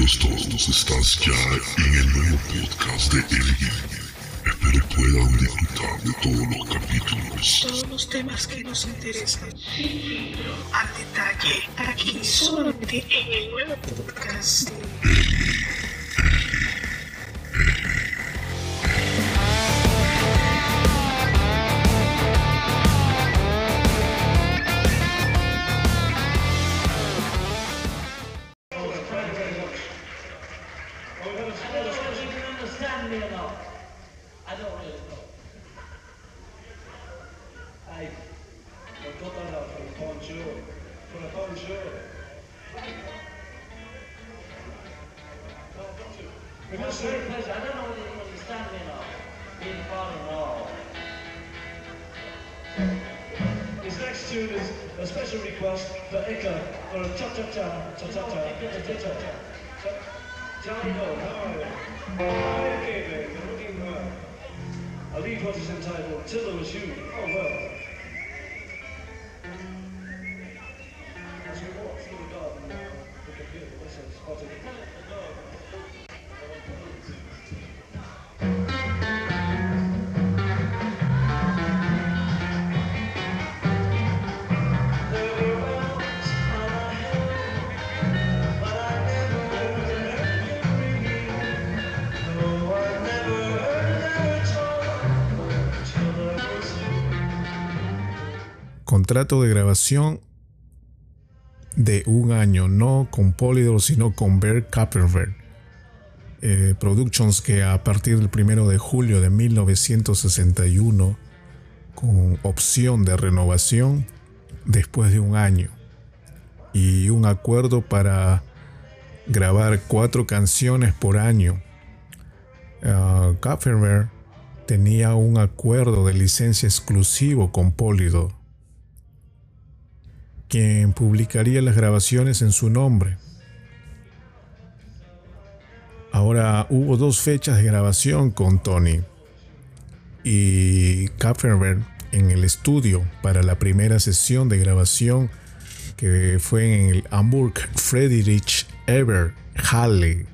Bienvenidos todos, estás ya en el nuevo podcast de Elgin. Espero puedan disfrutar de todos los capítulos. Todos los temas que nos interesan. Al detalle, aquí solamente en el nuevo podcast de contrato de grabación de un año, no con Polydor, sino con Bear Kapperberg eh, Productions, que a partir del 1 de julio de 1961, con opción de renovación después de un año, y un acuerdo para grabar cuatro canciones por año. Uh, tenía un acuerdo de licencia exclusivo con Polydor quien publicaría las grabaciones en su nombre. Ahora hubo dos fechas de grabación con Tony y Kapferberg en el estudio para la primera sesión de grabación que fue en el Hamburg Friedrich Eber Halle.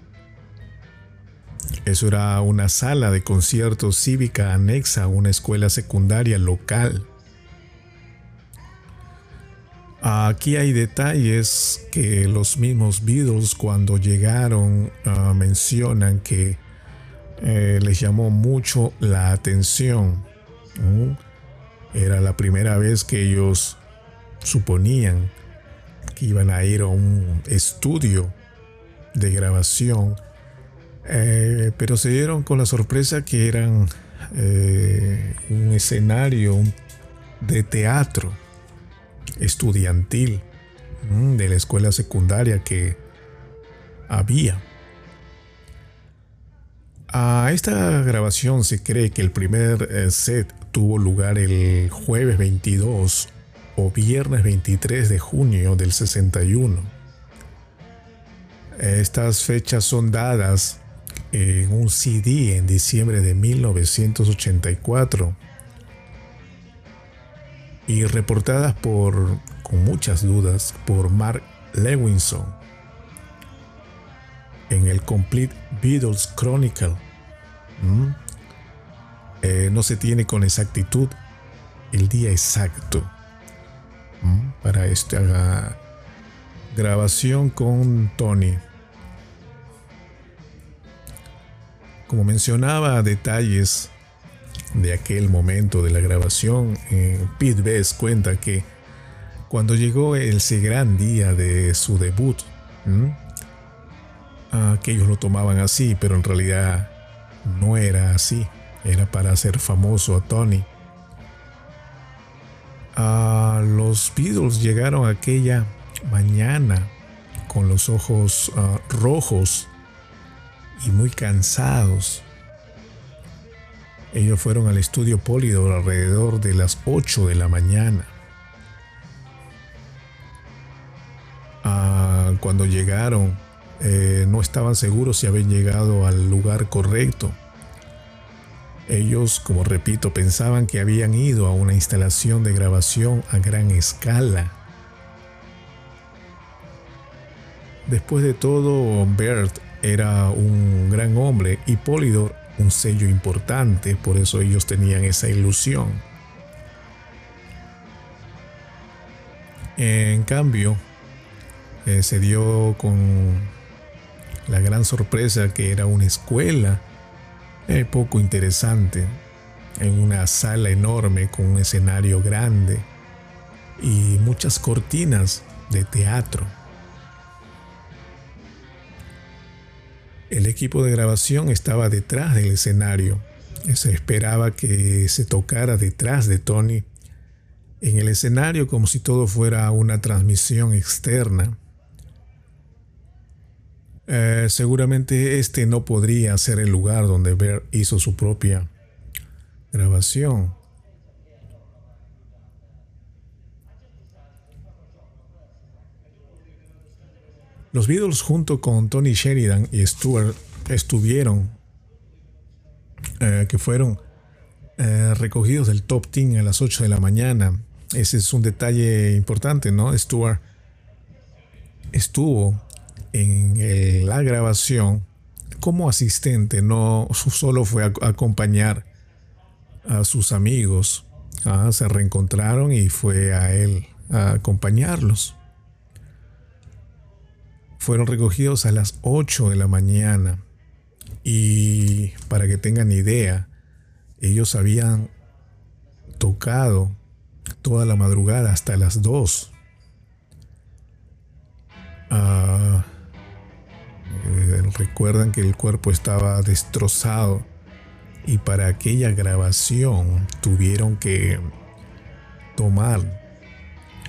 Eso era una sala de conciertos cívica anexa a una escuela secundaria local. Aquí hay detalles que los mismos Beatles cuando llegaron uh, mencionan que eh, les llamó mucho la atención. Era la primera vez que ellos suponían que iban a ir a un estudio de grabación, eh, pero se dieron con la sorpresa que eran eh, un escenario de teatro estudiantil mm, de la escuela secundaria que había. A esta grabación se cree que el primer eh, set tuvo lugar el jueves 22 o viernes 23 de junio del 61. Estas fechas son dadas en un CD en diciembre de 1984 y reportadas por, con muchas dudas, por Mark Lewinson en el Complete Beatles Chronicle. ¿Mm? Eh, no se tiene con exactitud el día exacto ¿Mm? para esta grabación con Tony. Como mencionaba, detalles de aquel momento de la grabación, eh, Pete Best cuenta que cuando llegó ese gran día de su debut, ah, que ellos lo tomaban así, pero en realidad no era así, era para hacer famoso a Tony. Ah, los Beatles llegaron aquella mañana con los ojos ah, rojos y muy cansados. Ellos fueron al estudio Polydor alrededor de las 8 de la mañana. Ah, cuando llegaron, eh, no estaban seguros si habían llegado al lugar correcto. Ellos, como repito, pensaban que habían ido a una instalación de grabación a gran escala. Después de todo, Bert era un gran hombre y Polydor un sello importante, por eso ellos tenían esa ilusión. En cambio, eh, se dio con la gran sorpresa que era una escuela eh, poco interesante, en una sala enorme con un escenario grande y muchas cortinas de teatro. El equipo de grabación estaba detrás del escenario. Se esperaba que se tocara detrás de Tony en el escenario como si todo fuera una transmisión externa. Eh, seguramente este no podría ser el lugar donde Bear hizo su propia grabación. Los Beatles junto con Tony Sheridan y Stuart estuvieron, eh, que fueron eh, recogidos del top 10 a las 8 de la mañana. Ese es un detalle importante, ¿no? Stuart estuvo en la grabación como asistente, no solo fue a, acompañar a sus amigos, ah, se reencontraron y fue a él a acompañarlos fueron recogidos a las 8 de la mañana. Y para que tengan idea, ellos habían tocado toda la madrugada hasta las 2. Ah, eh, recuerdan que el cuerpo estaba destrozado y para aquella grabación tuvieron que tomar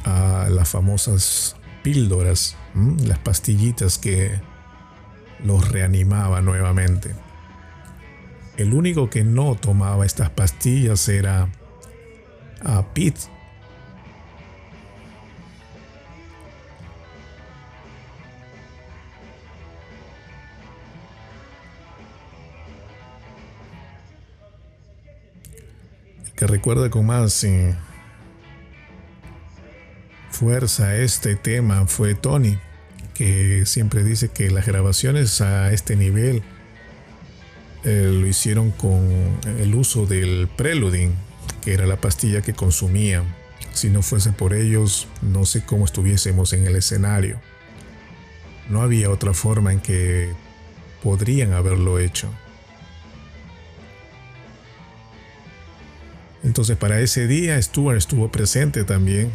a las famosas píldoras las pastillitas que los reanimaba nuevamente. El único que no tomaba estas pastillas era a Pete. que recuerda con más eh, fuerza este tema fue Tony, que siempre dice que las grabaciones a este nivel eh, lo hicieron con el uso del preluding, que era la pastilla que consumía. Si no fuese por ellos, no sé cómo estuviésemos en el escenario. No había otra forma en que podrían haberlo hecho. Entonces para ese día Stuart estuvo presente también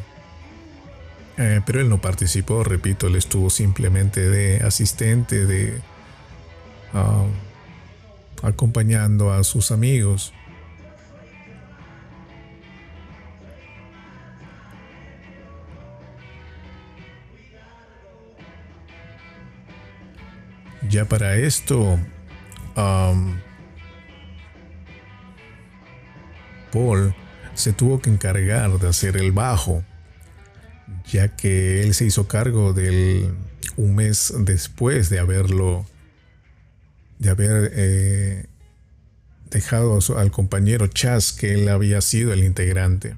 eh, pero él no participó, repito, él estuvo simplemente de asistente, de ah, acompañando a sus amigos. Ya para esto, Paul se tuvo que encargar de hacer el bajo ya que él se hizo cargo del un mes después de haberlo, de haber eh, dejado al compañero Chas, que él había sido el integrante.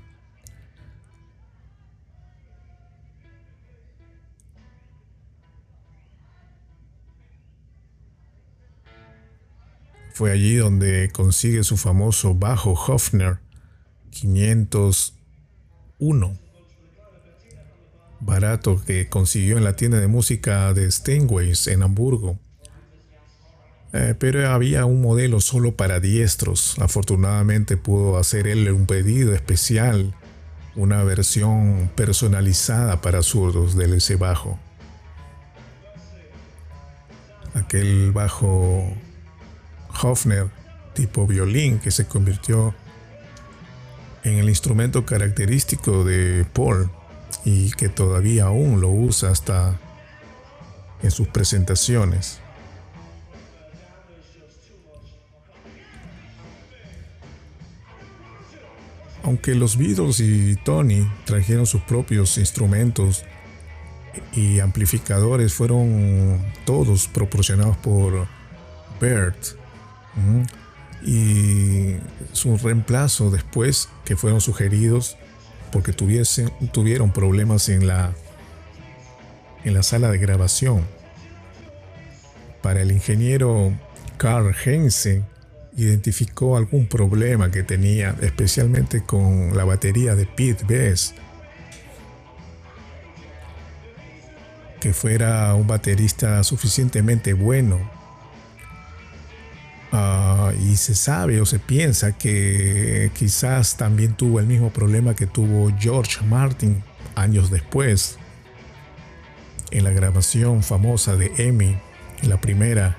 Fue allí donde consigue su famoso bajo Hofner 501 barato que consiguió en la tienda de música de Steinways en Hamburgo. Eh, pero había un modelo solo para diestros. Afortunadamente pudo hacer él un pedido especial, una versión personalizada para zurdos del ese bajo. Aquel bajo Hofner tipo violín que se convirtió en el instrumento característico de Paul y que todavía aún lo usa hasta en sus presentaciones. Aunque los Beatles y Tony trajeron sus propios instrumentos y amplificadores, fueron todos proporcionados por Bert. Y su reemplazo después, que fueron sugeridos porque tuviesen, tuvieron problemas en la, en la sala de grabación. para el ingeniero Carl Heinze, identificó algún problema que tenía, especialmente con la batería de Pete Best. Que fuera un baterista suficientemente bueno. Ah, y se sabe o se piensa que quizás también tuvo el mismo problema que tuvo George Martin años después. En la grabación famosa de Emmy, la primera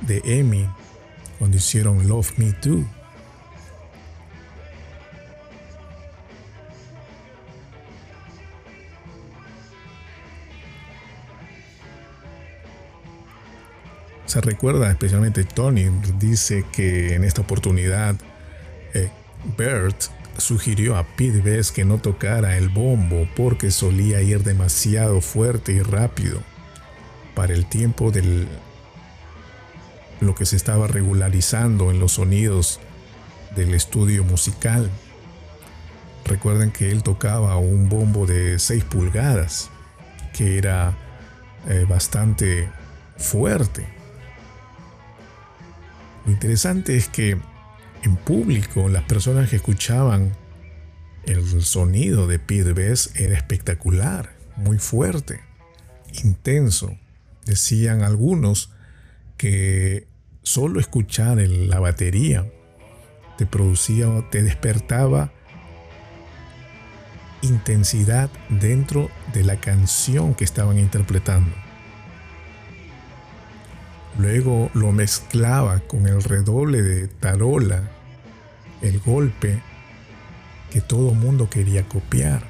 de Emmy, cuando hicieron Love Me Too. Se recuerda especialmente Tony, dice que en esta oportunidad eh, Bert sugirió a Pete Best que no tocara el bombo porque solía ir demasiado fuerte y rápido para el tiempo del lo que se estaba regularizando en los sonidos del estudio musical. Recuerden que él tocaba un bombo de 6 pulgadas, que era eh, bastante fuerte. Lo interesante es que en público las personas que escuchaban el sonido de Pete Best era espectacular, muy fuerte, intenso. Decían algunos que solo escuchar la batería te producía, te despertaba intensidad dentro de la canción que estaban interpretando. Luego lo mezclaba con el redoble de tarola, el golpe que todo mundo quería copiar.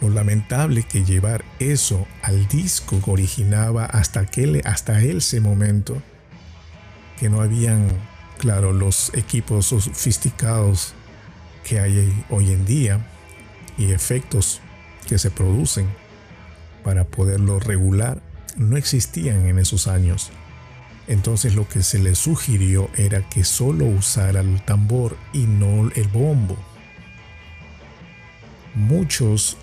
Lo lamentable que llevar eso al disco originaba hasta, aquel, hasta ese momento que no habían, claro, los equipos sofisticados que hay hoy en día y efectos que se producen para poderlo regular no existían en esos años. Entonces lo que se le sugirió era que solo usara el tambor y no el bombo. Muchos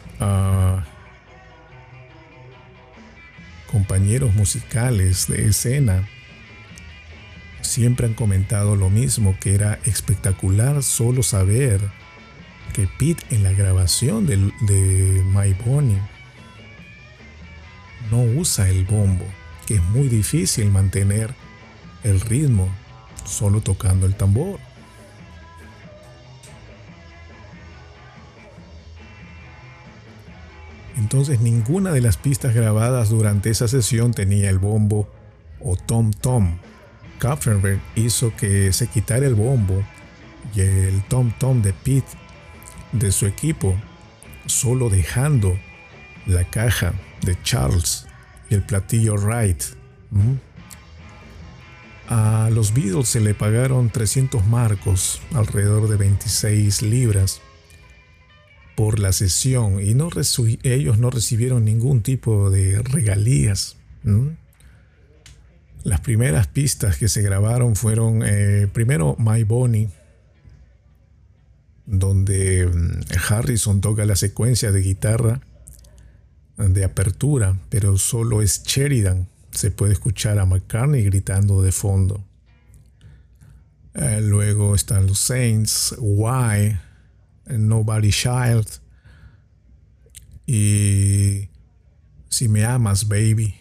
compañeros musicales de escena siempre han comentado lo mismo, que era espectacular solo saber que Pete en la grabación de My Bonnie no usa el bombo, que es muy difícil mantener el ritmo solo tocando el tambor. Entonces ninguna de las pistas grabadas durante esa sesión tenía el bombo o tom tom. Kapfenberg hizo que se quitara el bombo y el tom tom de Pete de su equipo, solo dejando la caja de Charles y el platillo Wright. A los Beatles se le pagaron 300 marcos, alrededor de 26 libras, por la sesión y ellos no recibieron ningún tipo de regalías. Las primeras pistas que se grabaron fueron eh, primero My Bonnie, donde mm, Harrison toca la secuencia de guitarra de apertura, pero solo es Sheridan. Se puede escuchar a McCartney gritando de fondo. Eh, luego están los Saints, Why, Nobody Child. Y si me amas, baby.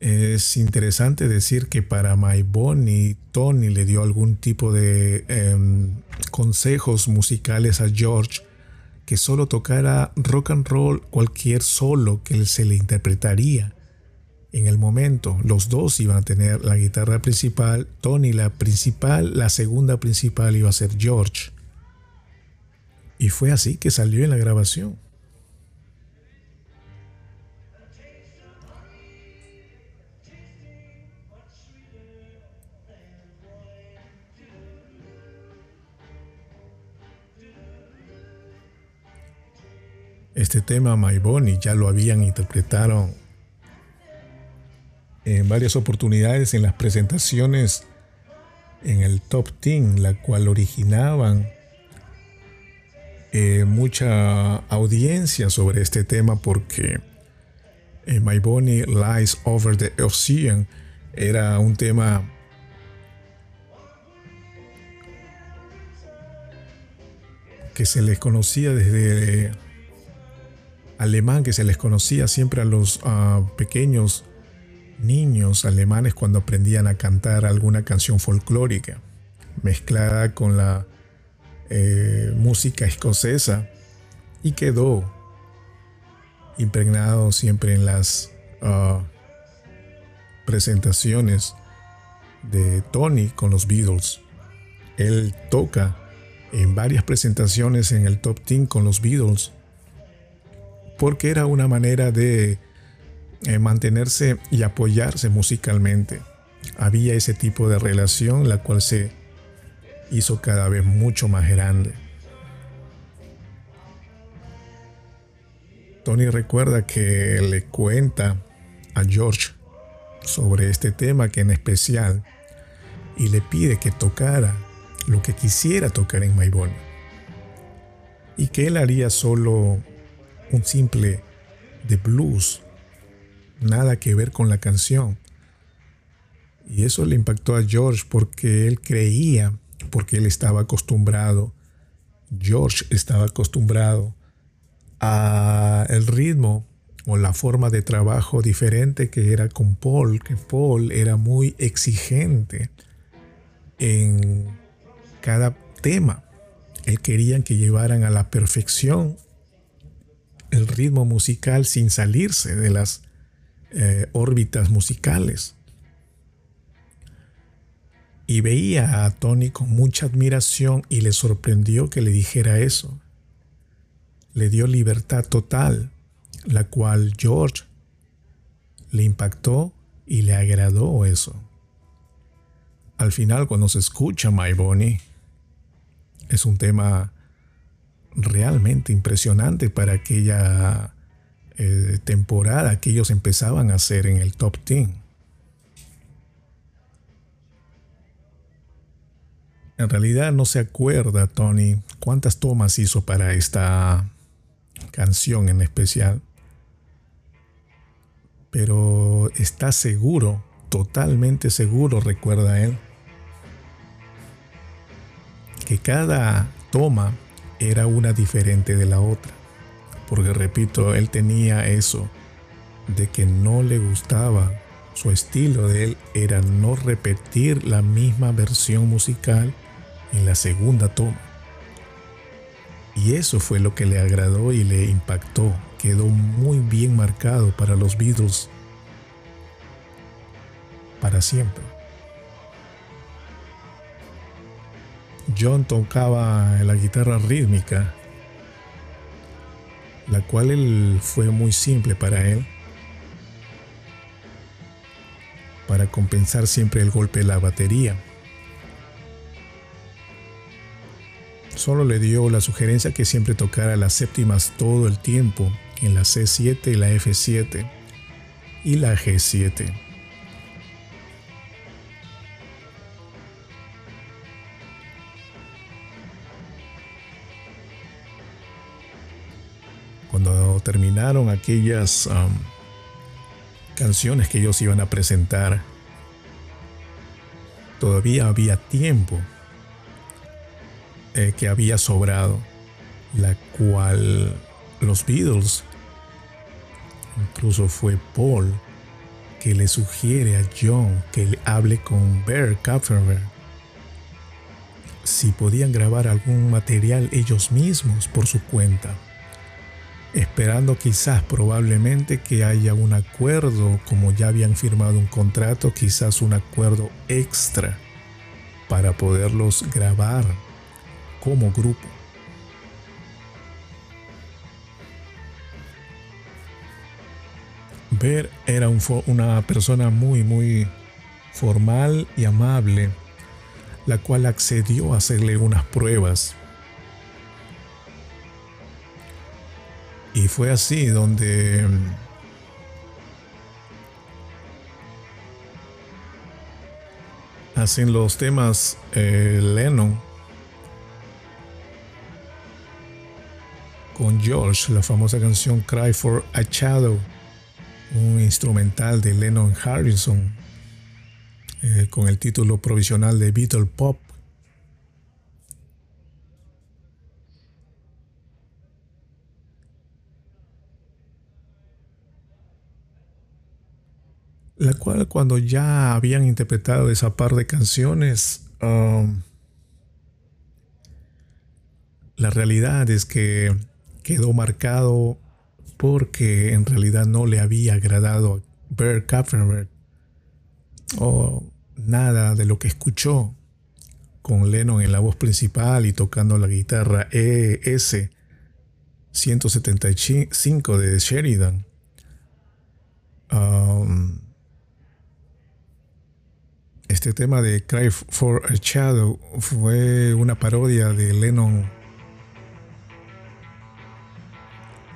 Es interesante decir que para My Bonnie, Tony le dio algún tipo de em, consejos musicales a George que solo tocara rock and roll cualquier solo que se le interpretaría en el momento. Los dos iban a tener la guitarra principal, Tony la principal, la segunda principal iba a ser George. Y fue así que salió en la grabación. Este tema My Bonnie ya lo habían interpretado en varias oportunidades en las presentaciones en el Top Team, la cual originaban eh, mucha audiencia sobre este tema porque eh, My Bonnie Lies Over the Ocean era un tema que se les conocía desde alemán, que se les conocía siempre a los pequeños niños alemanes cuando aprendían a cantar alguna canción folclórica, mezclada con la eh, música escocesa, y quedó impregnado siempre en las ah, presentaciones de Tony con los Beatles. Él toca en varias presentaciones en el top 10 con los Beatles porque era una manera de eh, mantenerse y apoyarse musicalmente. Había ese tipo de relación la cual se hizo cada vez mucho más grande. Tony recuerda que le cuenta a George sobre este tema que en especial y le pide que tocara lo que quisiera tocar en My y que él haría solo un simple de blues, nada que ver con la canción. Y eso le impactó a George porque él creía, porque él estaba acostumbrado, George estaba acostumbrado a el ritmo o la forma de trabajo diferente que era con Paul, que Paul era muy exigente en cada tema. Él querían que llevaran a la perfección el ritmo musical sin salirse de las eh, órbitas musicales. Y veía a Tony con mucha admiración y le sorprendió que le dijera eso. Le dio libertad total, la cual George le impactó y le agradó eso. Al final, cuando se escucha My Bonnie, es un tema realmente impresionante para aquella eh, temporada que ellos empezaban a hacer en el top 10. En realidad no se acuerda Tony cuántas tomas hizo para esta canción en especial. Pero está seguro, totalmente seguro, recuerda él, que cada toma era una diferente de la otra. Porque repito, él tenía eso de que no le gustaba. Su estilo de él era no repetir la misma versión musical en la segunda toma. Y eso fue lo que le agradó y le impactó. Quedó muy bien marcado para los Beatles para siempre. John tocaba la guitarra rítmica, la cual fue muy simple para él, para compensar siempre el golpe de la batería. Solo le dio la sugerencia que siempre tocara las séptimas todo el tiempo en la C7 y la F7 y la G7. Aquellas canciones que ellos iban a presentar, todavía había tiempo eh, que había sobrado, la cual los Beatles, incluso fue Paul, que le sugiere a John que le hable con Bear Kapferberg si podían grabar algún material ellos mismos por su cuenta, esperando quizás probablemente que haya un acuerdo, como ya habían firmado un contrato, quizás un acuerdo extra para poderlos grabar como grupo. Ver era una persona muy, muy formal y amable, la cual accedió a hacerle unas pruebas. Fue así donde mm, hacen los temas eh, Lennon con George la famosa canción Cry for a Shadow, un instrumental de Lennon Harrison eh, con el título provisional de Beatle Pop. La cual cuando ya habían interpretado esa par de canciones, um, la realidad es que quedó marcado porque en realidad no le había agradado a Bert Kaffenberg o nada de lo que escuchó con Lennon en la voz principal y tocando la guitarra ES 175 de Sheridan. Um, este tema de Cry for a Shadow fue una parodia de Lennon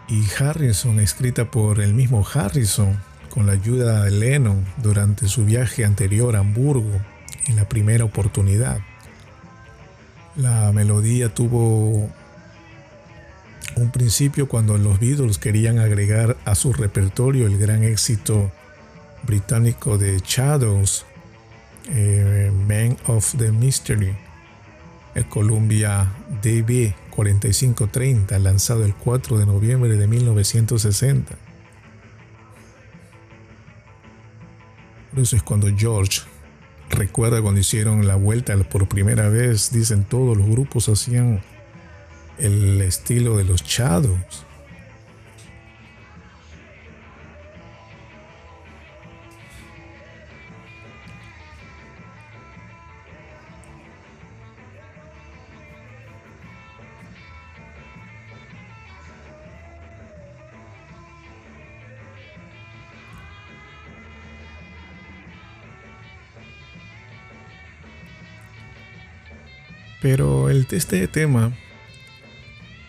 y Harrison, escrita por el mismo Harrison, con la ayuda de Lennon durante su viaje anterior a Hamburgo en la primera oportunidad. La melodía tuvo un principio cuando los Beatles querían agregar a su repertorio el gran éxito británico de Shadows, eh, Man of the Mystery, el Columbia DB 4530, lanzado el 4 de noviembre de 1960. Por eso es cuando George recuerda cuando hicieron la vuelta por primera vez, dicen todos los grupos hacían el estilo de los Shadows. Pero el, este tema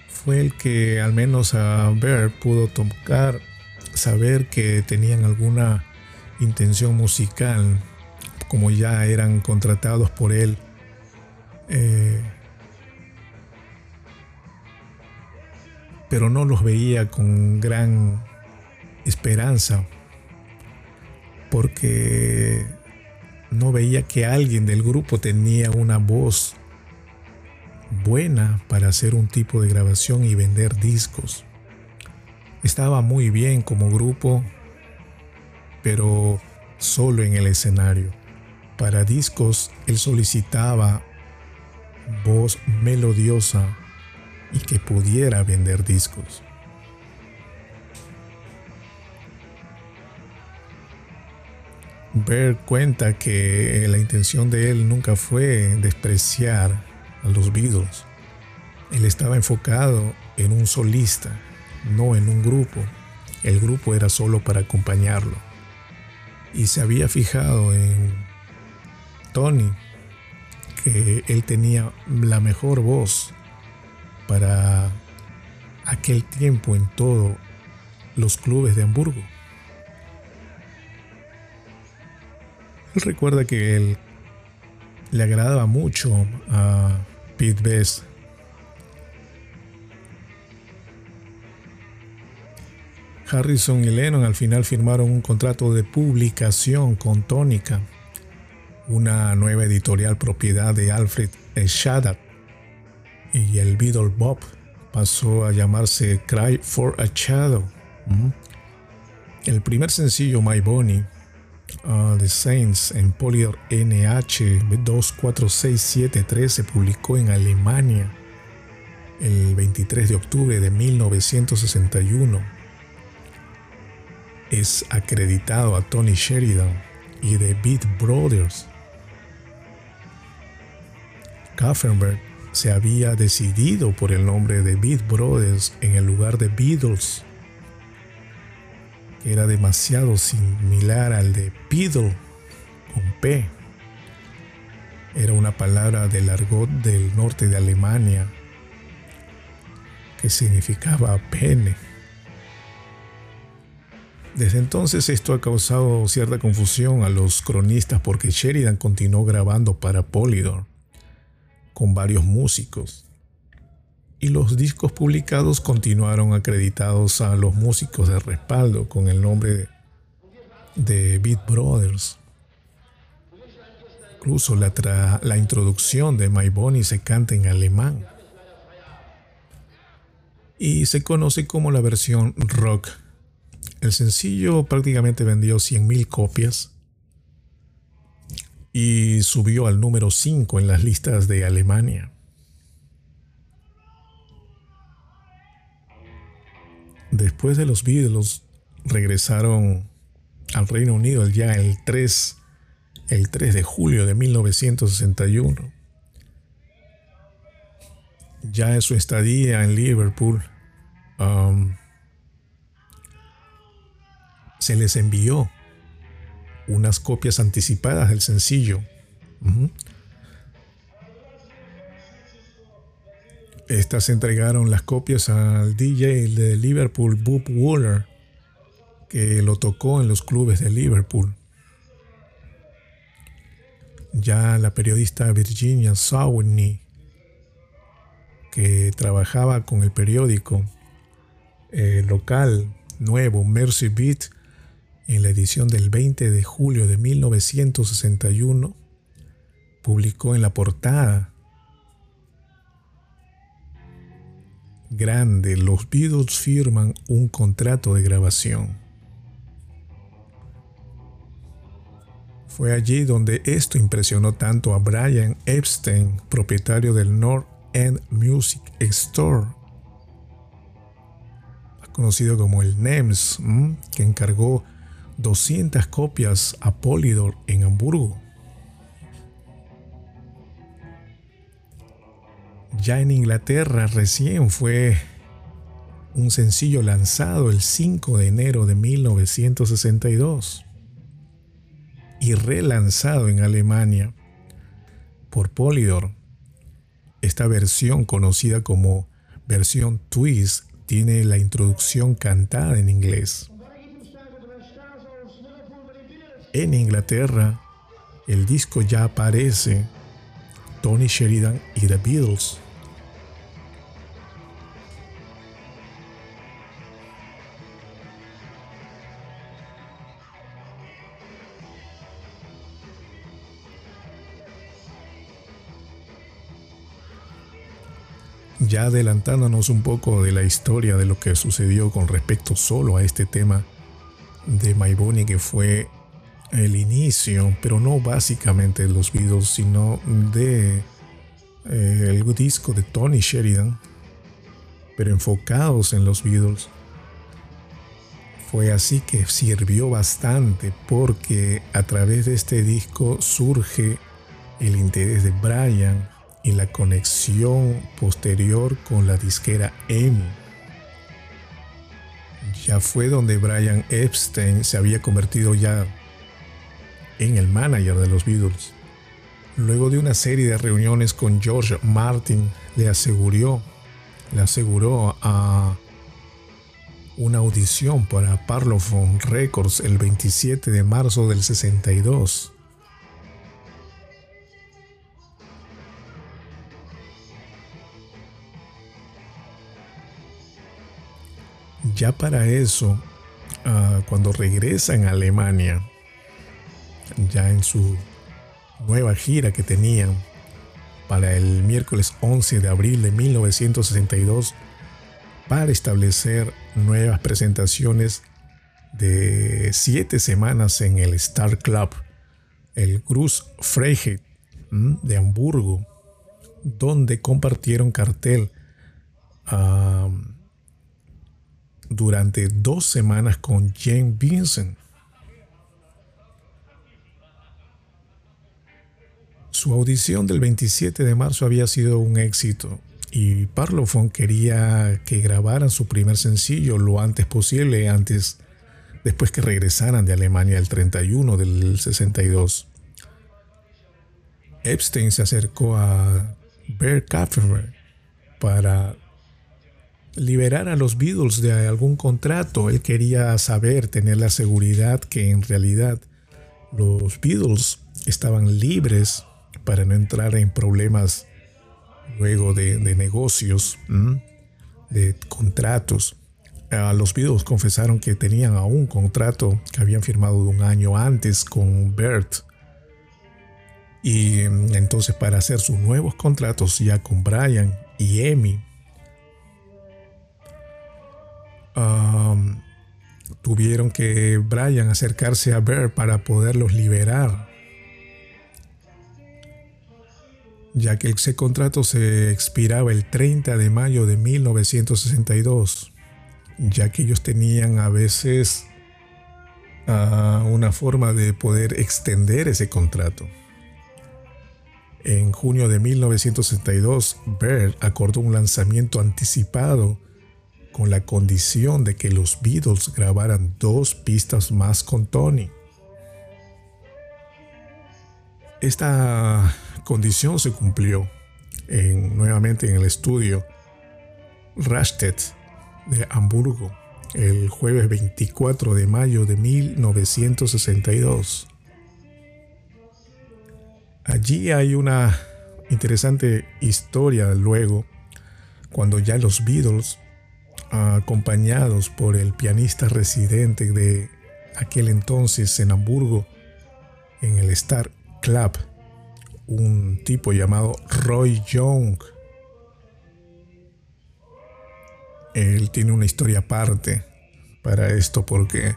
fue el que al menos a Bear pudo tocar, saber que tenían alguna intención musical, como ya eran contratados por él. Eh, pero no los veía con gran esperanza, porque no veía que alguien del grupo tenía una voz buena para hacer un tipo de grabación y vender discos. Estaba muy bien como grupo, pero solo en el escenario. Para discos él solicitaba voz melodiosa y que pudiera vender discos. Ver cuenta que la intención de él nunca fue despreciar a los Beatles. Él estaba enfocado en un solista, no en un grupo. El grupo era solo para acompañarlo. Y se había fijado en Tony, que él tenía la mejor voz para aquel tiempo en todos los clubes de Hamburgo. Él recuerda que él le agradaba mucho a Harrison y Lennon al final firmaron un contrato de publicación con Tónica, una nueva editorial propiedad de Alfred Shadat, y el Beatle Bob pasó a llamarse Cry for a Shadow. El primer sencillo My Bonnie The Saints en Polydor NH 246713 se publicó en Alemania el 23 de octubre de 1961. Es acreditado a Tony Sheridan y The Beat Brothers. Kaffenberg se había decidido por el nombre de Beat Brothers en el lugar de Beatles era demasiado similar al de Beatle con P. Era una palabra del argot del norte de Alemania que significaba pene. Desde entonces esto ha causado cierta confusión a los cronistas porque Sheridan continuó grabando para Polydor con varios músicos y los discos publicados continuaron acreditados a los músicos de respaldo con el nombre de Beat Brothers. Incluso la, la introducción de My Bonnie se canta en alemán y se conoce como la versión rock. El sencillo prácticamente vendió 100.000 copias y subió al número 5 en las listas de Alemania. Después de los Beatles regresaron al Reino Unido ya el 3, el 3 de julio de 1961. Ya en su estadía en Liverpool Um, se les envió unas copias anticipadas del sencillo. Estas entregaron las copias al DJ de Liverpool, Bob Waller, que lo tocó en los clubes de Liverpool. Ya la periodista Virginia Sawney, que trabajaba con el periódico, eh, local nuevo Mercy Beat en la edición del 20 de julio de 1961 publicó en la portada grande los Beatles firman un contrato de grabación. Fue allí donde esto impresionó tanto a Brian Epstein, propietario del North End Music Store conocido como el NEMS, que encargó 200 copias a Polydor en Hamburgo. Ya en Inglaterra recién fue un sencillo lanzado el 5 de enero de 1962 y relanzado en Alemania por Polydor. Esta versión conocida como versión Twist tiene la introducción cantada en inglés. En Inglaterra, el disco ya aparece Tony Sheridan y The Beatles. Ya adelantándonos un poco de la historia de lo que sucedió con respecto solo a este tema de My Bonnie que fue el inicio, pero no básicamente de los Beatles, sino de eh, el disco de Tony Sheridan, pero enfocados en los Beatles. Fue así que sirvió bastante porque a través de este disco surge el interés de Brian y la conexión posterior con la disquera EMI. Ya fue donde Brian Epstein se había convertido ya en el manager de los Beatles. Luego de una serie de reuniones con George Martin, le aseguró, le aseguró a una audición para Parlophone Records el 27 de marzo del 62. Ya para eso, ah, cuando regresan a Alemania, ya en su nueva gira que tenían para el miércoles 11 de abril de 1962, para establecer nuevas presentaciones de siete semanas en el Star Club, el Cruz Freiheit de Hamburgo, donde compartieron cartel. ah, durante dos semanas con Jane Vincent. Su audición del 27 de marzo había sido un éxito y Parlophone quería que grabaran su primer sencillo lo antes posible, antes, después que regresaran de Alemania el 31 del 62. Epstein se acercó a Bert Kapferer para liberar a los Beatles de algún contrato. Él quería saber, tener la seguridad que en realidad los Beatles estaban libres para no entrar en problemas luego de, negocios, de contratos. los Beatles confesaron que tenían aún un contrato que habían firmado un año antes con Bert. Y mm, entonces para hacer sus nuevos contratos ya con Brian y Amy, tuvieron que Brian acercarse a Bert para poderlos liberar. Ya que ese contrato se expiraba el 30 de mayo de 1962, ya que ellos tenían a veces ah, una forma de poder extender ese contrato. En junio de 1962, Bert acordó un lanzamiento anticipado con la condición de que los Beatles grabaran dos pistas más con Tony. Esta condición se cumplió nuevamente en el estudio Rasted de Hamburgo el jueves 24 de mayo de 1962. Allí hay una interesante historia luego, cuando ya los Beatles acompañados por el pianista residente de aquel entonces en Hamburgo, en el Star Club, un tipo llamado Roy Young. Él tiene una historia aparte para esto porque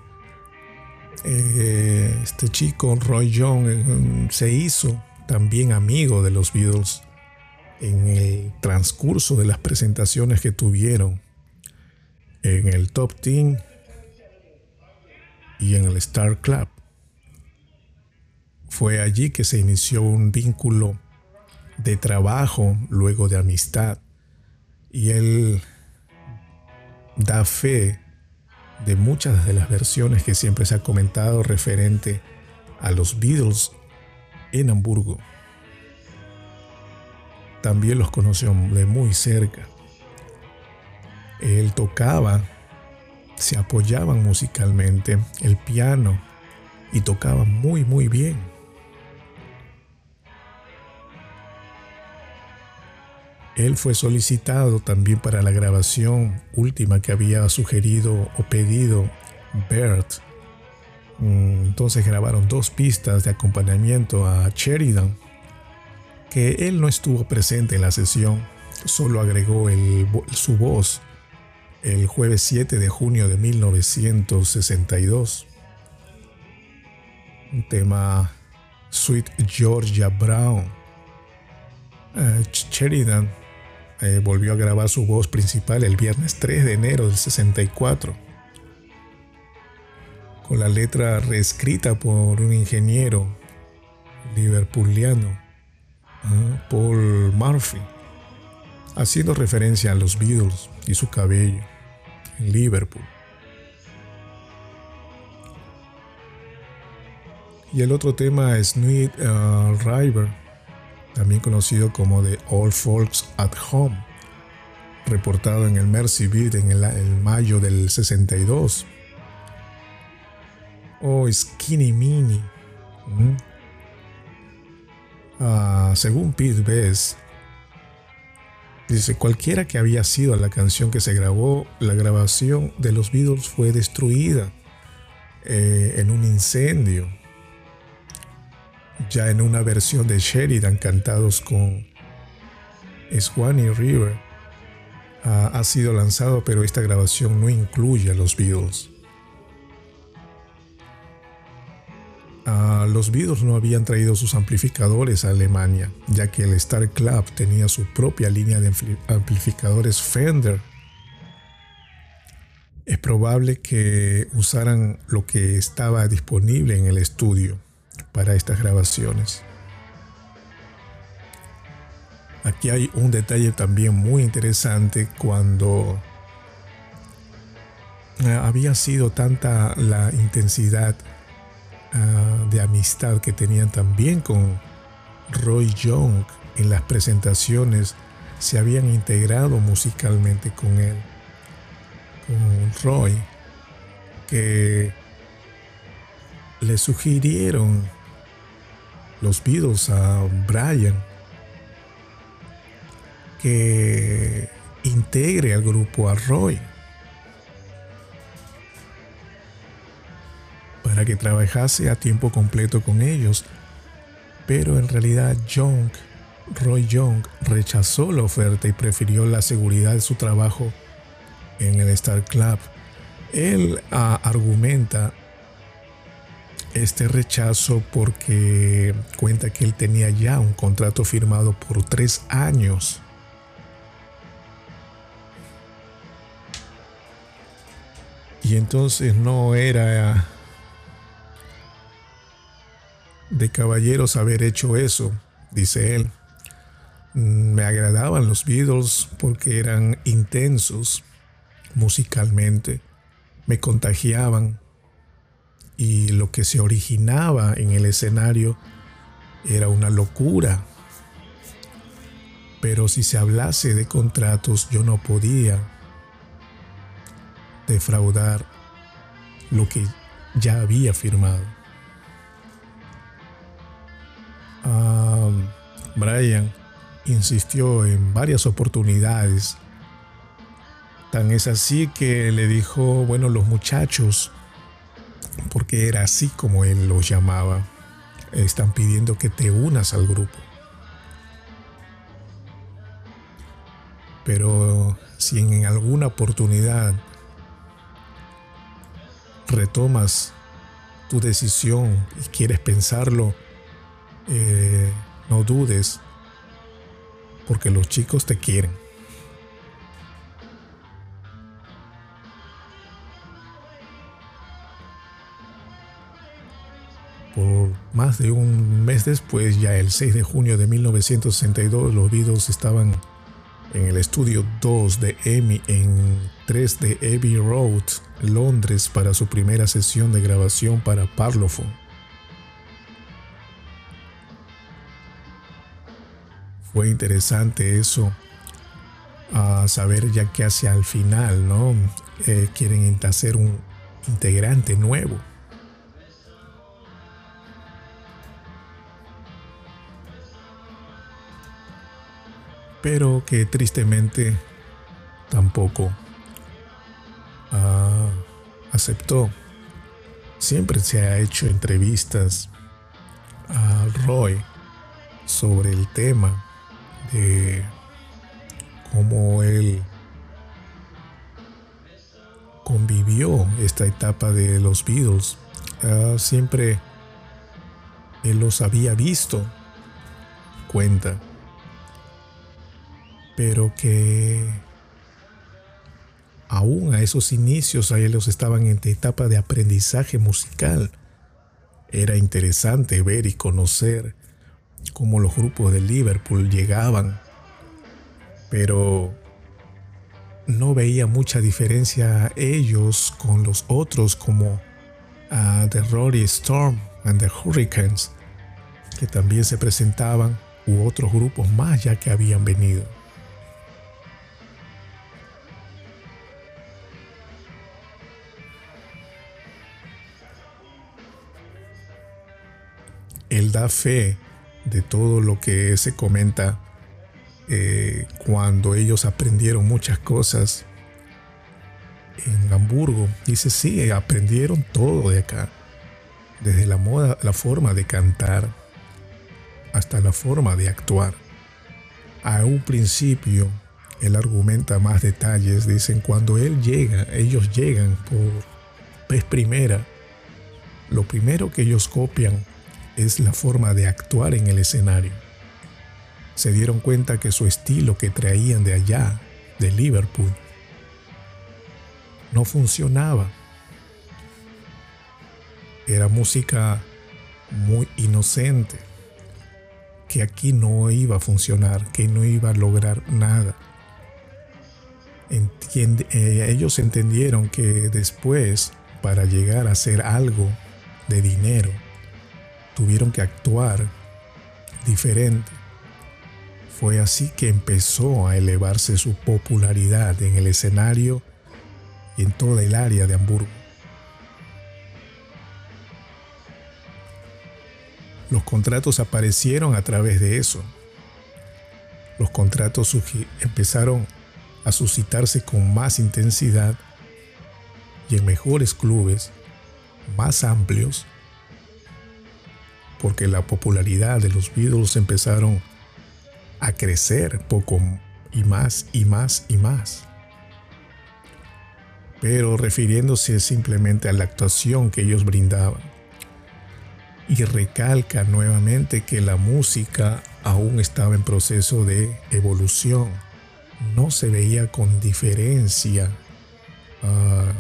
eh, este chico, Roy Young, se hizo también amigo de los Beatles en el transcurso de las presentaciones que tuvieron en el Top Team y en el Star Club. Fue allí que se inició un vínculo de trabajo, luego de amistad, y él da fe de muchas de las versiones que siempre se ha comentado referente a los Beatles en Hamburgo. También los conoció de muy cerca. Él tocaba, se apoyaban musicalmente, el piano y tocaba muy muy bien. Él fue solicitado también para la grabación última que había sugerido o pedido Bert. Mm, entonces grabaron dos pistas de acompañamiento a Sheridan, que él no estuvo presente en la sesión, solo agregó su voz el jueves 7 de junio de 1962. Un tema Sweet Georgia Brown. Uh, Sheridan eh, volvió a grabar su voz principal el viernes 3 de enero del 64, con la letra reescrita por un ingeniero liverpooliano, uh, Paul Murphy, haciendo referencia a los Beatles y su cabello en Liverpool. Y el otro es Sweet uh, River, también conocido como The All Folks at Home, reportado en el Mercy Beat en el, mayo del 62. O Skinny Mini. Ah, según Pete Best, Dice, cualquiera que había sido la canción que se grabó, la grabación de los Beatles fue destruida eh, en un incendio. Ya en una versión de Sheridan cantados con Swanee River ha sido lanzado, pero esta grabación no incluye a los Beatles. Los Beatles no habían traído sus amplificadores a Alemania, ya que el Star Club tenía su propia línea de amplificadores Fender. Es probable que usaran lo que estaba disponible en el estudio para estas grabaciones. Aquí hay un detalle también muy interesante cuando eh, había sido tanta la intensidad Ah, de amistad que tenían también con Roy Young en las presentaciones se habían integrado musicalmente con él, con Roy, que le sugirieron los Beatles a Brian que integre al grupo a Roy para que trabajase a tiempo completo con ellos. Pero en realidad Roy Young, rechazó la oferta y prefirió la seguridad de su trabajo en el Star Club. Él ah, argumenta este rechazo porque cuenta que él tenía ya un contrato firmado por tres años. Y entonces no era de caballeros haber hecho eso, dice él. Me agradaban los Beatles porque eran intensos musicalmente, me contagiaban y lo que se originaba en el escenario era una locura. Pero si se hablase de contratos, yo no podía defraudar lo que ya había firmado. Brian insistió en varias oportunidades. Tan es así que le dijo, bueno, los muchachos porque era así como él los llamaba. Están pidiendo que te unas al grupo. Pero si en alguna oportunidad retomas tu decisión y quieres pensarlo, eh, no dudes, porque los chicos te quieren. Por más de un mes después, ya el 6 de junio de 1962, los Beatles estaban en el estudio 2 de EMI en 3 de Abbey Road, Londres, para su primera sesión de grabación para Parlophone. Fue interesante eso, a saber ya que hacia el final, ¿no? Eh, quieren hacer un integrante nuevo. pero que tristemente tampoco ah, aceptó. Siempre se ha hecho entrevistas a Roy sobre el tema de cómo él convivió esta etapa de los Beatles. Ah, siempre él los había visto, cuenta pero que aún a esos inicios a ellos estaban en etapa de aprendizaje musical. Era interesante ver y conocer cómo los grupos de Liverpool llegaban, pero no veía mucha diferencia ellos con los otros como uh, The Rory Storm and the Hurricanes, que también se presentaban, u otros grupos más ya que habían venido. él da fe de todo lo que se comenta eh, cuando ellos aprendieron muchas cosas en Hamburgo. Dice, sí, aprendieron todo de acá, desde la moda, la forma de cantar hasta la forma de actuar. A un principio, él argumenta más detalles, dicen, cuando él llega, ellos llegan por vez primera, lo primero que ellos copian es la forma de actuar en el escenario. Se dieron cuenta que su estilo que traían de allá, de Liverpool, no funcionaba. Era música muy inocente, que aquí no iba a funcionar, que no iba a lograr nada. Eh, ellos entendieron que después, para llegar a hacer algo de dinero, tuvieron que actuar diferente. Fue así que empezó a elevarse su popularidad en el escenario y en toda el área de Hamburgo. Los contratos aparecieron a través de eso. los contratos empezaron a suscitarse con más intensidad y en mejores clubes, más amplios, porque la popularidad de los Beatles empezaron a crecer poco y más y más y más. Pero refiriéndose simplemente a la actuación que ellos brindaban. Y recalca nuevamente que la música aún estaba en proceso de evolución. No se veía con diferencia uh,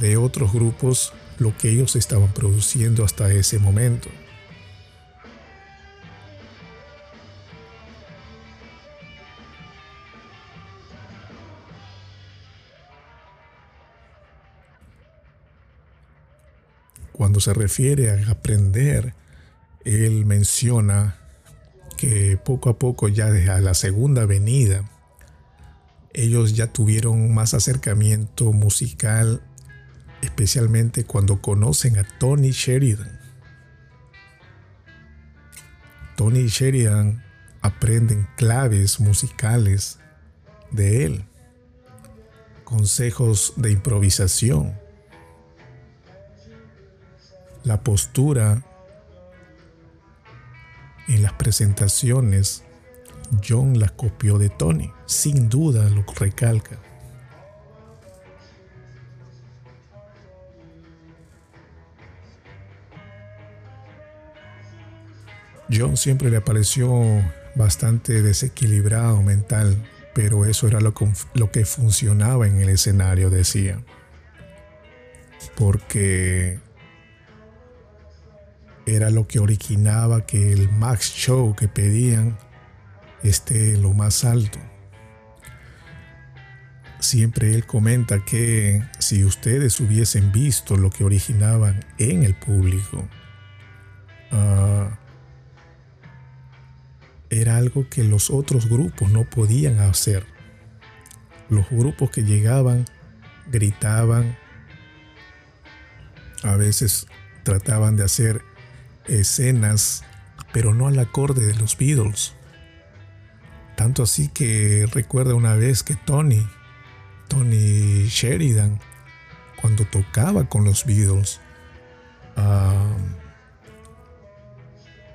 de otros grupos lo que ellos estaban produciendo hasta ese momento. Cuando se refiere a aprender, él menciona que poco a poco ya desde la segunda venida, ellos ya tuvieron más acercamiento musical especialmente cuando conocen a Tony Sheridan. Tony Sheridan aprenden claves musicales de él, consejos de improvisación, la postura en las presentaciones. John la copió de Tony, sin duda lo recalca. John siempre le pareció bastante desequilibrado mental, pero eso era lo, que funcionaba en el escenario, decía. Porque era lo que originaba que el max show que pedían esté lo más alto. Siempre él comenta que si ustedes hubiesen visto lo que originaban en el público, uh, era algo que los otros grupos no podían hacer. Los grupos que llegaban gritaban, a veces trataban de hacer escenas, pero no al acorde de los Beatles. Tanto así que recuerda una vez que Tony, Tony Sheridan, cuando tocaba con los Beatles, ah,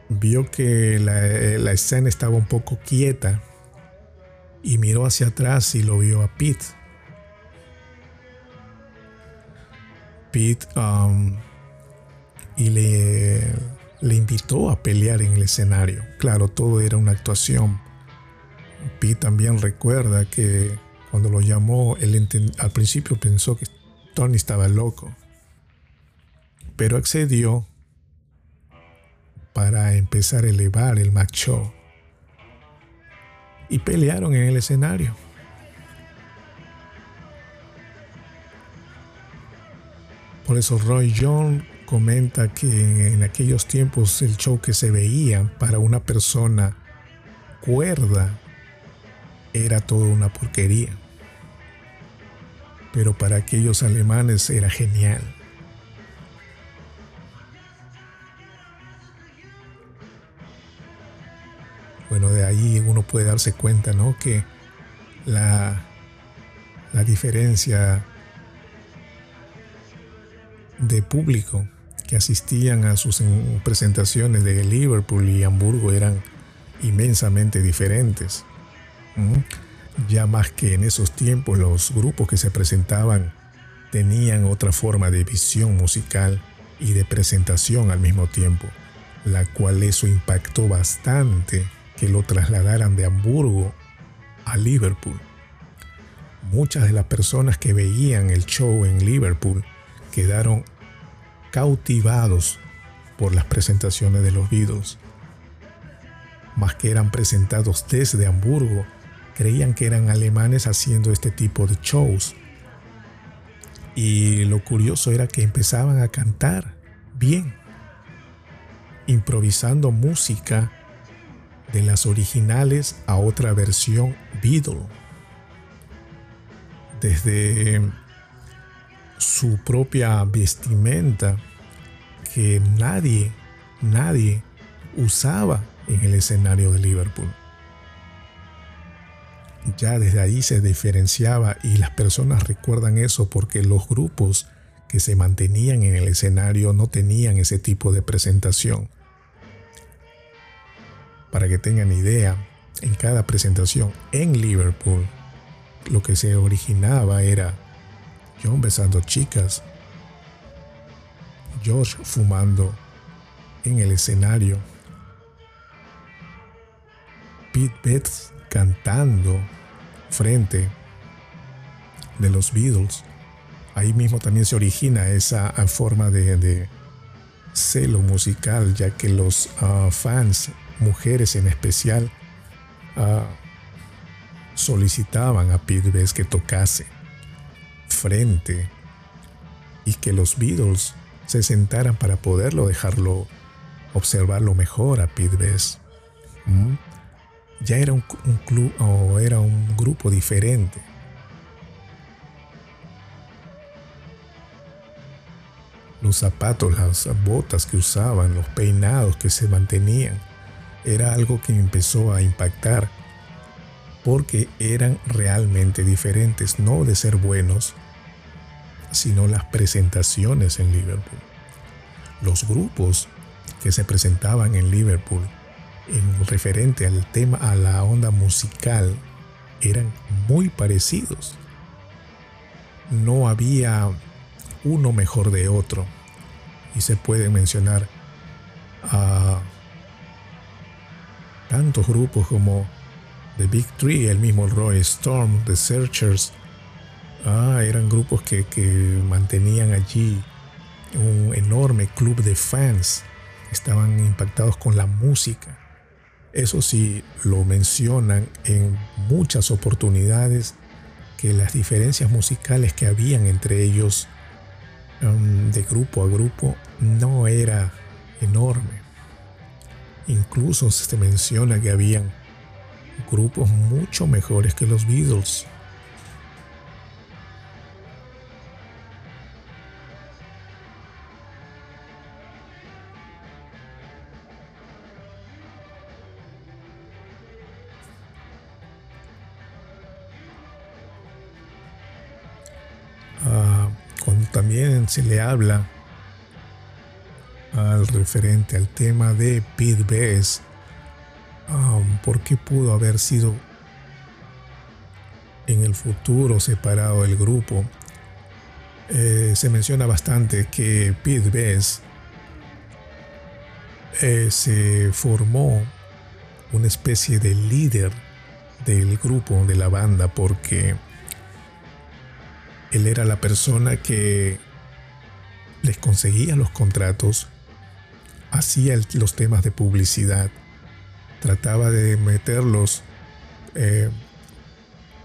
vio que eh, la, escena estaba un poco quieta y miró hacia atrás y lo vio a Pete. Pete um, y le, le invitó a pelear en el escenario. Claro, todo era una actuación. Pete también recuerda que cuando lo llamó, él al principio pensó que Tony estaba loco, pero accedió para empezar a elevar el macho. Y pelearon en el escenario. Por eso Roy John comenta que en aquellos tiempos el show que se veía para una persona cuerda era toda una porquería. Pero para aquellos alemanes era genial. Bueno, de ahí uno puede darse cuenta, ¿no? Que la, la diferencia de público que asistían a sus presentaciones de Liverpool y Hamburgo eran inmensamente diferentes. Ya más que en esos tiempos los grupos que se presentaban tenían otra forma de visión musical y de presentación al mismo tiempo, la cual eso impactó bastante que lo trasladaran de Hamburgo a Liverpool. Muchas de las personas que veían el show en Liverpool quedaron cautivados por las presentaciones de los Beatles. Más que eran presentados desde Hamburgo, creían que eran alemanes haciendo este tipo de shows. Y lo curioso era que empezaban a cantar bien, improvisando música de las originales a otra versión Beatle. Desde su propia vestimenta que nadie, nadie usaba en el escenario de Liverpool. Ya desde ahí se diferenciaba y las personas recuerdan eso porque los grupos que se mantenían en el escenario no tenían ese tipo de presentación. Para que tengan idea, en cada presentación en Liverpool, lo que se originaba era John besando chicas, George fumando en el escenario, Pete Betts cantando frente de los Beatles. Ahí mismo también se origina esa forma de, celo musical, ya que los ah, fans, mujeres en especial, ah, solicitaban a Pete Best que tocase frente y que los Beatles se sentaran para poderlo dejarlo observarlo mejor a Pete Best. ¿Mm? Ya era un, club o era un grupo diferente. Los zapatos, las botas que usaban, los peinados que se mantenían, era algo que empezó a impactar porque eran realmente diferentes, no de ser buenos, sino las presentaciones en Liverpool. Los grupos que se presentaban en Liverpool en referente al tema, a la onda musical, eran muy parecidos. No había uno mejor de otro. Y se puede mencionar a tantos grupos como The Big Three, el mismo Roy Storm, The Searchers. Ah, eran grupos que, mantenían allí un enorme club de fans. Estaban impactados con la música. Eso sí, lo mencionan en muchas oportunidades que las diferencias musicales que habían entre ellos um, de grupo a grupo no era enorme. Incluso se menciona que habían grupos mucho mejores que los Beatles. Ah, cuando también se le habla al referente al tema de Pete Best Um, por qué pudo haber sido en el futuro separado del grupo. Eh, se menciona bastante que Pete Best eh, se formó una especie de líder del grupo, de la banda, porque él era la persona que les conseguía los contratos, hacía los temas de publicidad trataba de meterlos eh,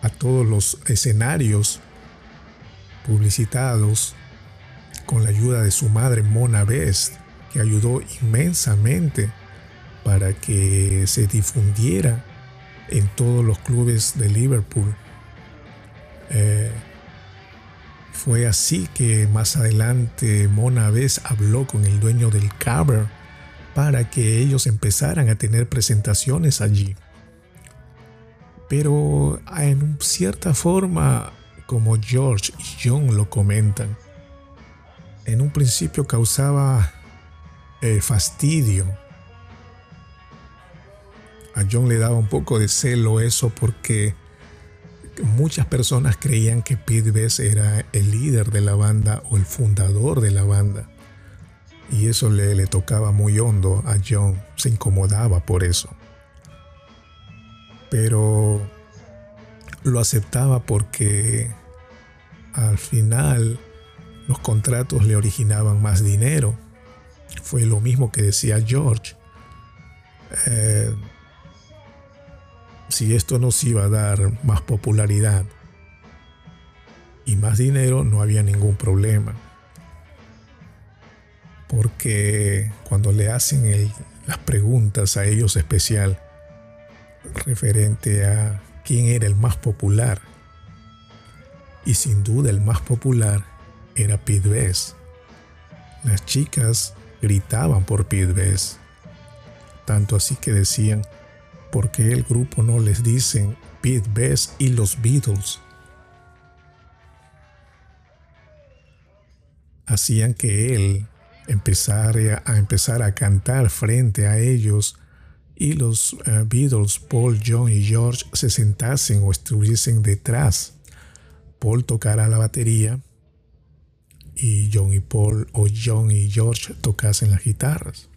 a todos los escenarios publicitados con la ayuda de su madre Mona Best, que ayudó inmensamente para que se difundiera en todos los clubes de Liverpool. Eh, fue así que más adelante Mona Best habló con el dueño del Caber para que ellos empezaran a tener presentaciones allí. Pero en cierta forma, como George y John lo comentan, en un principio causaba eh, fastidio. A John le daba un poco de celo eso porque muchas personas creían que Pete Best era el líder de la banda o el fundador de la banda. Y eso le, tocaba muy hondo a John, se incomodaba por eso. Pero lo aceptaba porque al final los contratos le originaban más dinero. Fue lo mismo que decía George. Eh, si esto nos iba a dar más popularidad y más dinero, no había ningún problema. Porque cuando le hacen las preguntas a ellos especial referente a quién era el más popular, y sin duda el más popular era Pete Las chicas gritaban por Pete tanto así que decían, ¿por qué el grupo no les dicen Pete Best y los Beatles? Hacían que él empezara a, empezar a cantar frente a ellos y los eh, Beatles, Paul, John y George, se sentasen o estuviesen detrás. Paul tocara la batería y John y Paul o John y George tocasen las guitarras.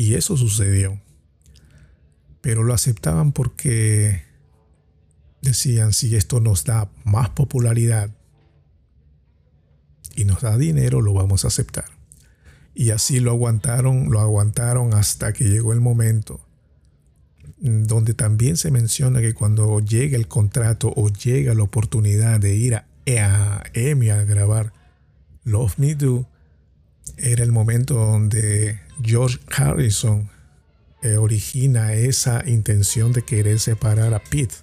Y eso sucedió. Pero lo aceptaban porque decían, si esto nos da más popularidad y nos da dinero, lo vamos a aceptar. Y así lo aguantaron, lo aguantaron hasta que llegó el momento donde también se menciona que cuando llega el contrato o llega la oportunidad de ir a, EMI a grabar Love Me Do, era el momento donde George Harrison eh, origina esa intención de querer separar a Pete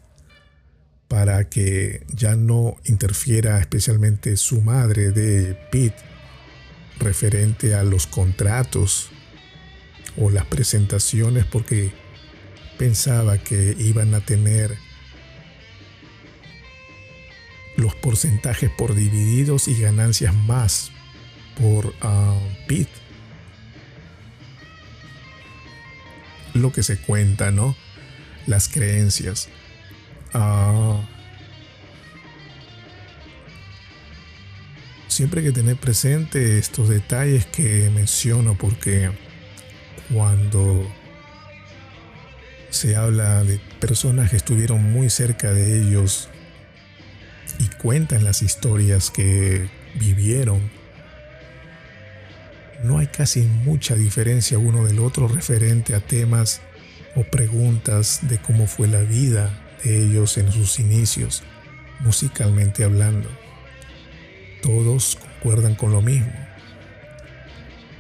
para que ya no interfiera especialmente su madre de Pete referente a los contratos o las presentaciones porque pensaba que iban a tener los porcentajes por divididos y ganancias más por uh, bit. Lo que se cuenta, ¿no? Las creencias. Uh, siempre hay que tener presente estos detalles que menciono porque cuando se habla de personas que estuvieron muy cerca de ellos y cuentan las historias que vivieron. No hay casi mucha diferencia uno del otro referente a temas o preguntas de cómo fue la vida de ellos en sus inicios, musicalmente hablando. Todos concuerdan con lo mismo.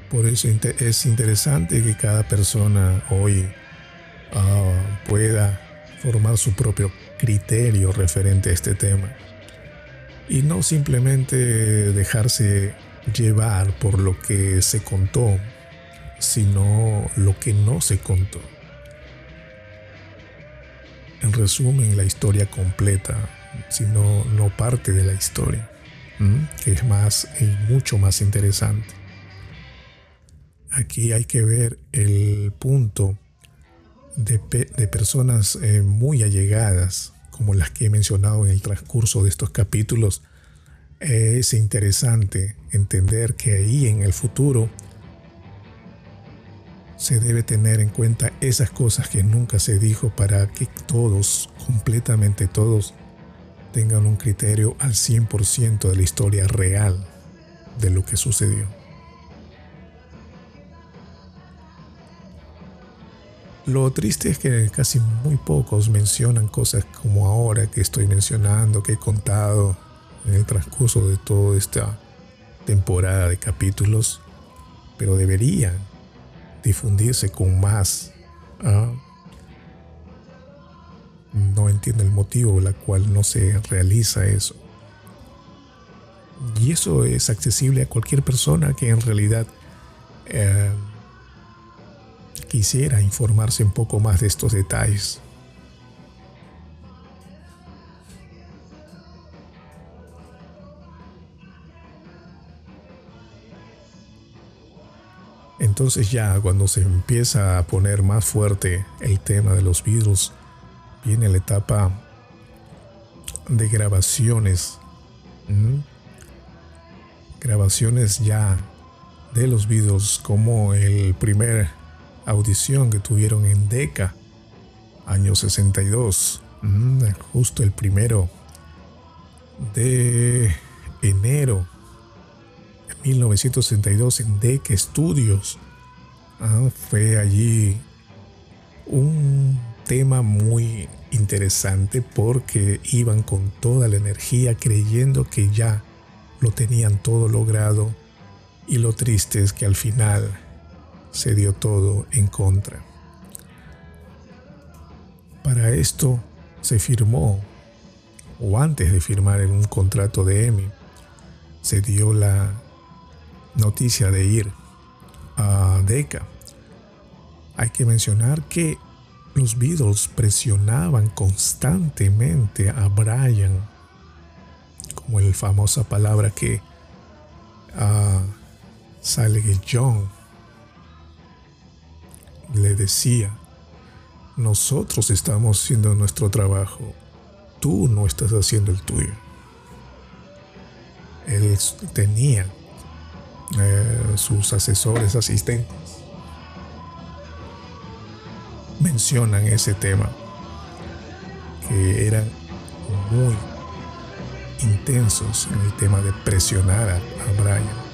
Por eso es interesante que cada persona hoy Ah, pueda formar su propio criterio referente a este tema y no simplemente dejarse llevar por lo que se contó, sino lo que no se contó. En resumen, la historia completa, sino no parte de la historia, que es más y mucho más interesante. Aquí hay que ver el punto de, personas eh, muy allegadas, como las que he mencionado en el transcurso de estos capítulos, es interesante entender que ahí en el futuro se debe tener en cuenta esas cosas que nunca se dijo para que todos, completamente todos, tengan un criterio al 100% de la historia real de lo que sucedió. Lo triste es que casi muy pocos mencionan cosas como ahora que estoy mencionando, que he contado en el transcurso de toda esta temporada de capítulos, pero deberían difundirse con más. ¿ah? No entiendo el motivo por el cual no se realiza eso. Y eso es accesible a cualquier persona que en realidad eh, quisiera informarse un poco más de estos detalles. Entonces ya cuando se empieza a poner más fuerte el tema de los Beatles, viene la etapa de grabaciones. Grabaciones ya de los Beatles como el primer audición que tuvieron en DECA, año 62, mm, justo el primero de enero de 1962 en DECA Studios. Ah, fue allí un tema muy interesante porque iban con toda la energía creyendo que ya lo tenían todo logrado y lo triste es que al final se dio todo en contra. Para esto se firmó, o antes de firmar en un contrato de EMI, se dio la noticia de ir Decca. Hay que mencionar que los Beatles presionaban constantemente a Brian, como la famosa palabra que uh, sale John le decía, nosotros estamos haciendo nuestro trabajo, tú no estás haciendo el tuyo. Él tenía eh, sus asesores, asistentes, mencionan ese tema, que eran muy intensos en el tema de presionar a, a Brian